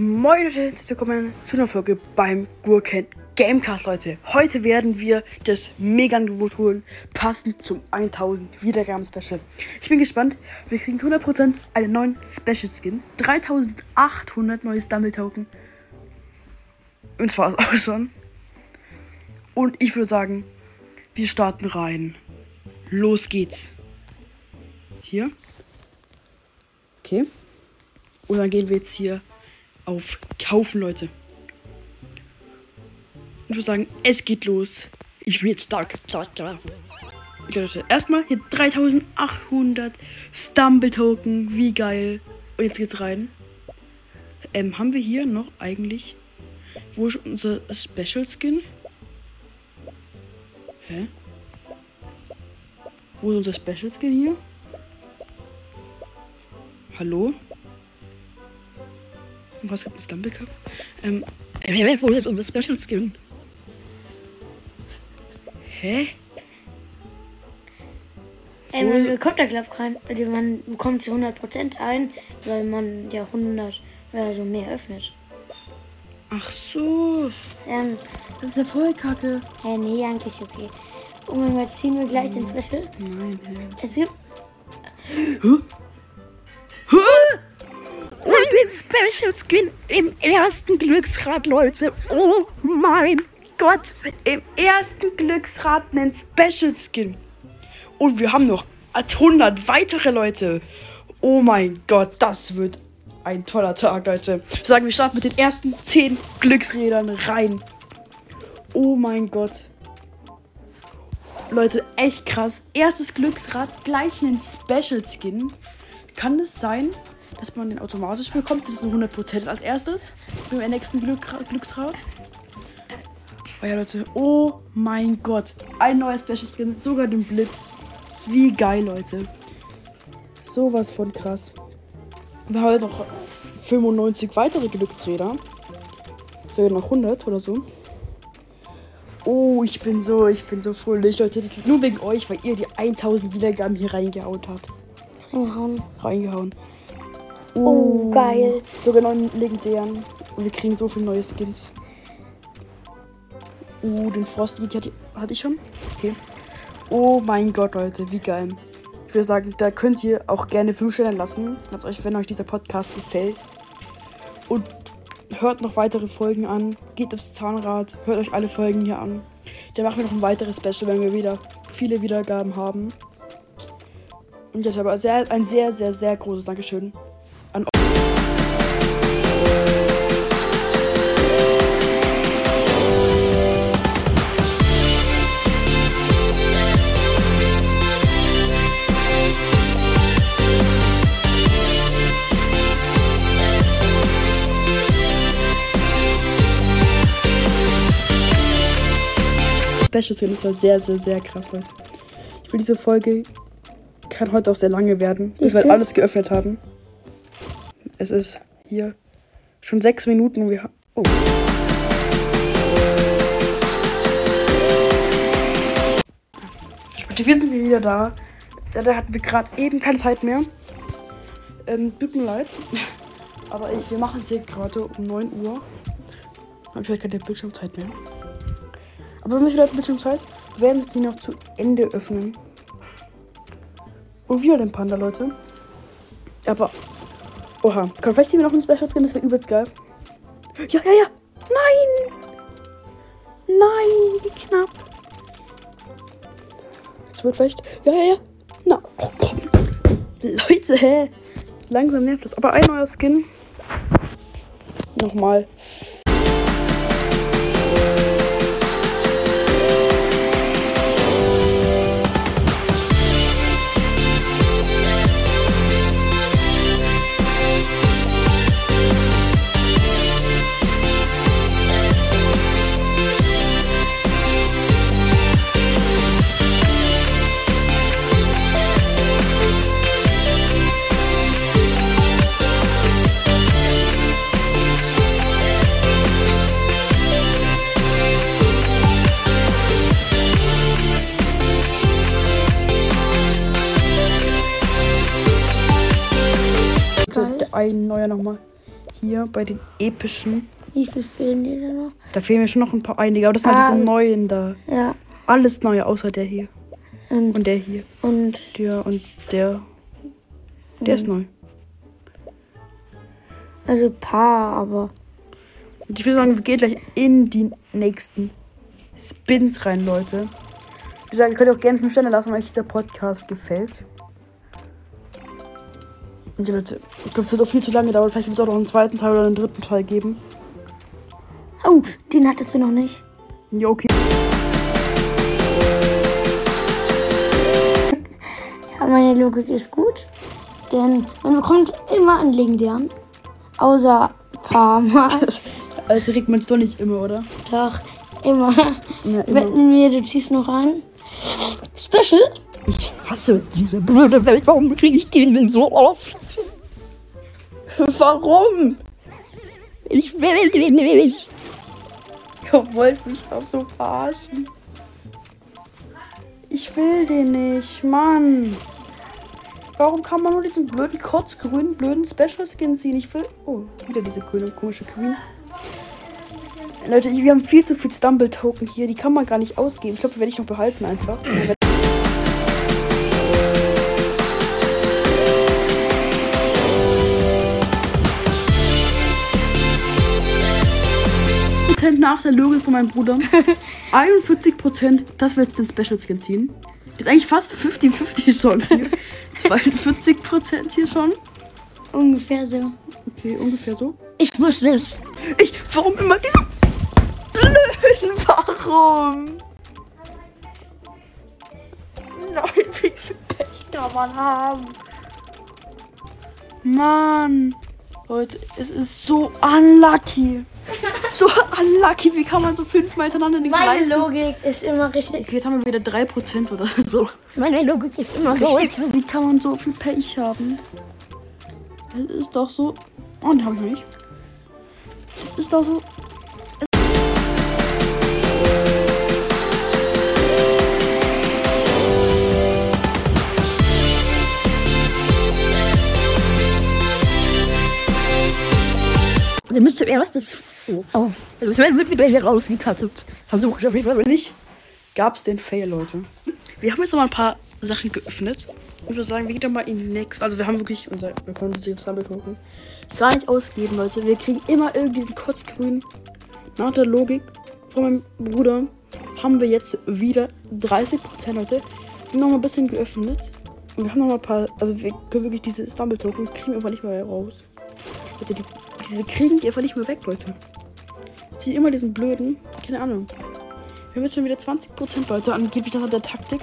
Moin Leute, herzlich willkommen zu einer Folge beim Gurken Gamecast, Leute. Heute werden wir das Mega-Angebot holen, passend zum 1000 Wiedergaben-Special. Ich bin gespannt. Wir kriegen 100% einen neuen Special-Skin, 3800 neue Stumble-Token. Und zwar auch schon. Und ich würde sagen, wir starten rein. Los geht's. Hier. Okay. Und dann gehen wir jetzt hier auf Kaufen, Leute. Ich würde sagen, es geht los. Ich bin jetzt stark. Okay, Leute. Erstmal hier 3800 Stumble Token. Wie geil. Und jetzt geht's rein. Ähm, haben wir hier noch eigentlich. Wo ist unser Special Skin? Hä? Wo ist unser Special Skin hier? Hallo? Was gibt es Stumble Cup? Ähm, äh, wo ist unser Special Skin? Hä? Ey, man bekommt da glaube ich rein. Also man bekommt zu 100% ein, weil man ja 100 oder so mehr öffnet. Ach so. Ähm, Das ist ja voll kacke. hä, nee, eigentlich okay. Und dann mal ziehen wir gleich den Special. Nein, hä? Es gibt, Und den Special Skin im ersten Glücksrad, Leute. Oh mein Gott. Im ersten Glücksrad einen Special Skin. Und wir haben noch 100 weitere Leute. Oh mein Gott, das wird ein toller Tag, Leute. Ich sage, wir starten mit den ersten 10 Glücksrädern rein. Oh mein Gott. Leute, echt krass. Erstes Glücksrad, gleich einen Special Skin. Kann es sein, dass man den automatisch bekommt? Das ist ein 100% als erstes. Beim nächsten Glück, Glücksrad. Oh ja, Leute. Oh mein Gott. Ein neuer Special Skin. Sogar den Blitz. Wie geil, Leute. Sowas von krass. Wir haben heute noch 95 weitere Glücksräder. Sogar noch 100 oder so. Oh, ich bin so, ich bin so fröhlich, Leute. Das liegt nur wegen euch, weil ihr die 1000 Wiedergaben hier reingehauen habt. reingehauen. Reingehauen. Oh, geil. Sogar neuen legendären. Und wir kriegen so viele neue Skins. Oh, den Frosty, die hatte, hatte ich schon. Okay. Oh mein Gott, Leute, wie geil. Ich würde sagen, da könnt ihr auch gerne 5 Sterne lassen, euch, wenn euch dieser Podcast gefällt. Und hört noch weitere Folgen an. Geht aufs Zahnrad, hört euch alle Folgen hier an. Dann machen wir noch ein weiteres Special, wenn wir wieder viele Wiedergaben haben. Und jetzt aber sehr, ein sehr, sehr, sehr großes Dankeschön Skin. Das war sehr, sehr, sehr krass heute. Ich will diese Folge kann heute auch sehr lange werden. Wir Ich werden find- alles geöffnet haben. Es ist hier schon sechs Minuten und wir haben. Oh. Und wir sind wieder da. Da hatten wir gerade eben keine Zeit mehr. Ähm, tut mir leid. Aber ich, wir machen es hier gerade um 9 Uhr. Habe ich vielleicht keine Bildschirmzeit mehr. Aber wenn wir wieder Bildschirmzeit, werden sie noch zu Ende öffnen. Und wieder den Panda, Leute. Aber. Oha. Komm, vielleicht ziehen wir noch einen Special Skin, das wäre übelst geil. Ja, ja, ja. Nein! Nein, wie knapp. Es wird vielleicht. Ja, ja, ja. Na, oh, komm. Leute, hä? Langsam nervt das. Aber ein neuer Skin. Nochmal. Ein neuer nochmal. hier bei den epischen. Wie viel fehlen dir da noch? Da fehlen mir schon noch ein paar einige, aber das sind halt Ah. diese neuen da. Ja. Alles neu, außer der hier. Und, Und der hier. und Der und der. Der ist neu. also ein paar, aber Und ich würde sagen, wir gehen gleich in die nächsten Spins rein, Leute. Ich würde sagen, ihr könnt auch gerne 5 Sterne lassen, wenn euch dieser Podcast gefällt. Ich glaube, es wird auch viel zu lange dauern. Vielleicht wird es auch noch einen zweiten Teil oder einen dritten Teil geben. Oh, den hattest du noch nicht. Ja, okay. Ja, meine Logik ist gut. Denn man bekommt immer einen legendären. Außer ein paar Mal. Also regt man es doch nicht immer, oder? Doch, immer. Ja, immer. Wetten wir, du ziehst noch an. Special? Hasse diese blöde Welt. Warum kriege ich den denn so oft? Warum? Ich will den nicht. Ihr wollt mich doch so verarschen. Ich will den nicht, Mann. Warum kann man nur diesen blöden, kotzgrünen, blöden Special Skin ziehen? Ich will. Oh, wieder diese grüne, komische Queen. Leute, wir haben viel zu viel Stumble Token hier. Die kann man gar nicht ausgeben. Ich glaube, die werde ich noch behalten einfach. Prozent nach der Logik von meinem Bruder. 41 Prozent, das wird jetzt den Special Skin ziehen. Das ist eigentlich fast 50-50 Chance hier. 42 Prozent hier schon. Ungefähr so. Okay, ungefähr so. Ich wusste es. Ich, warum immer diese blöden, warum? Nein, wie viel Pech kann man haben? Mann. Leute, es ist so unlucky. So unlucky. Wie kann man so fünfmal hintereinander den Meine gleichen... Logik ist immer richtig. Okay, jetzt haben wir wieder 3% oder so. Meine Logik ist immer so. Wie kann man so viel Pech haben? Es ist doch so... Oh, den habe ich nicht. Es ist doch so... Dann müsste erstes. Oh. Oh. Das wird wieder hier rausgekattet. Versuche ich auf jeden Fall. Wenn nicht, gab es den Fail, Leute. Wir haben jetzt noch mal ein paar Sachen geöffnet. Ich würde sagen, wir gehen dann mal in die nächste. Also wir haben wirklich unser, wir können uns jetzt damit gucken. Gar nicht ausgeben, Leute. Wir kriegen immer irgendwie diesen kotzgrün. Nach der Logik von meinem Bruder haben wir jetzt wieder 30%, Leute. Noch mal ein bisschen geöffnet. Und wir haben noch mal ein paar, also wir können wirklich diese Stumble-Token kriegen wir einfach nicht mehr raus. Leute, die, wir kriegen die einfach nicht mehr weg, Leute. Ziehe immer diesen blöden, keine Ahnung. Wir haben jetzt schon wieder 20% Leute, angeblich hat der Taktik.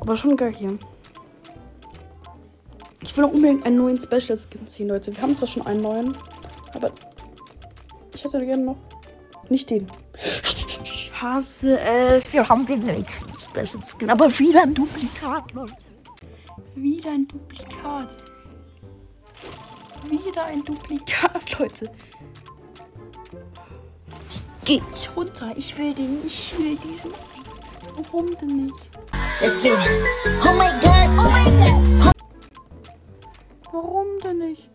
Aber schon geil hier. Ich will noch unbedingt einen neuen Special Skin ziehen, Leute. Wir haben zwar schon einen neuen, aber ich hätte gerne noch. Nicht den. Ich hasse es. Wir haben den nächsten Special Skin, aber wieder ein Duplikat, Leute. Wieder ein Duplikat. Wieder ein Duplikat, Leute. Geh ich runter. Ich will den. Ich will diesen. Warum denn nicht? Let's go. Oh my god, oh my god. Denn nicht?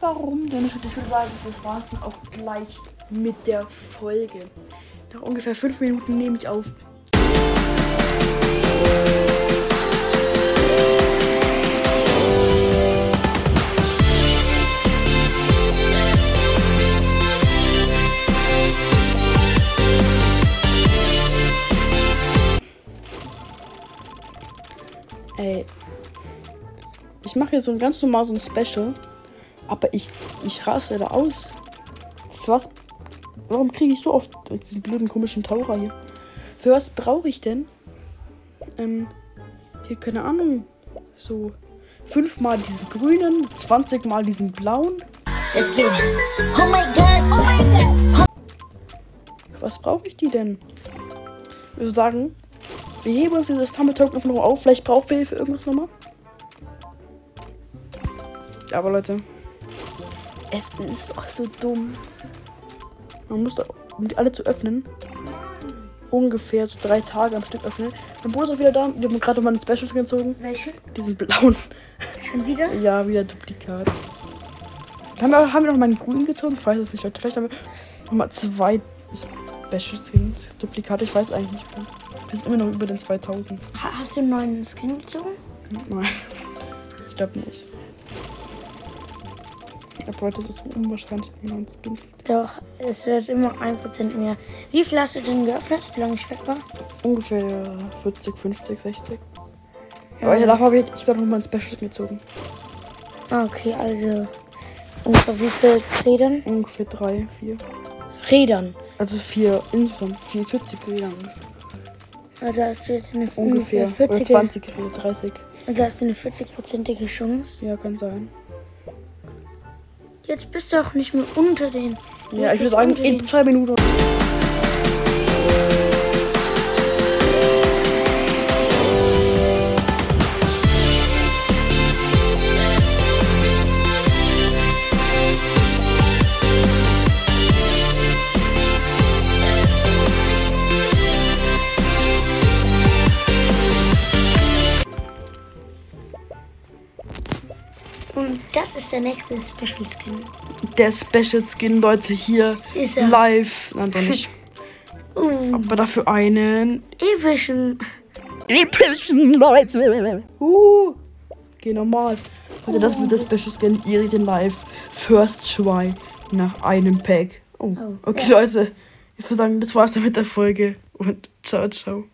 Warum denn ich würde sagen, das war es auch gleich mit der Folge. Nach ungefähr fünf Minuten nehme ich auf. Ey, ich mache hier so ein ganz normal so ein Special, aber ich, ich raste da aus. Was? Warum kriege ich so oft diesen blöden komischen Taucher hier? Für was brauche ich denn? Ähm, hier keine Ahnung. So fünfmal diesen grünen, 20 mal diesen blauen. Oh my god, oh my god. Für was brauche ich die denn? Ich würde sagen, wir heben uns dieses Tumble Token noch auf. Vielleicht brauchen wir für irgendwas nochmal. Aber Leute, es ist auch so dumm. Man muss da, um die alle zu öffnen, ungefähr so drei Tage am Stück öffnen. Mein Bruder ist auch wieder da. Wir haben gerade noch mal einen Special gezogen. Welche? Diesen blauen. Schon wieder? Ja, wieder Duplikat. Haben wir, haben wir noch mal einen grünen gezogen? Ich weiß es nicht. Leute. Vielleicht haben wir noch mal zwei Special Skins. Duplikate, ich weiß eigentlich nicht mehr. Wir sind immer noch über den 2000. Ha hast du einen neuen Skin gezogen? Nein. Ich glaube nicht. Aber Leute, das ist so unwahrscheinlich, dass man Skins gibt. Doch, es wird immer 1% mehr. Wie viel hast du denn geöffnet, solange ich weg war? Ungefähr 40, 50, 60. Aber ich danach habe ich, ich glaube noch mal ein Special Skin gezogen. Ah, okay, also ungefähr wie viel Rädern? Ungefähr 3, 4. Rädern. Also 4 insgesamt. 4, 40 Räder ungefähr. Also hast du jetzt eine Ungefähr. ungefähr Oder 40 20 Räder, 30. Also hast du eine 40-prozentige Chance. Ja, kann sein. Jetzt bist du auch nicht mehr unter den. Ja, ich würde sagen, in zwei Minuten. Das ist der nächste Special Skin. Der Special Skin, Leute, hier Ist er. live. Nein, doch nicht. Uh, Aber dafür einen. epischen. Epischen Leute. Uh, geh normal. Also, das wird der Special Skin. Ihr den live. First Try nach einem Pack. Oh, Oh, okay, Leute. Ich würde sagen, das war's dann mit der Folge. Und ciao, ciao.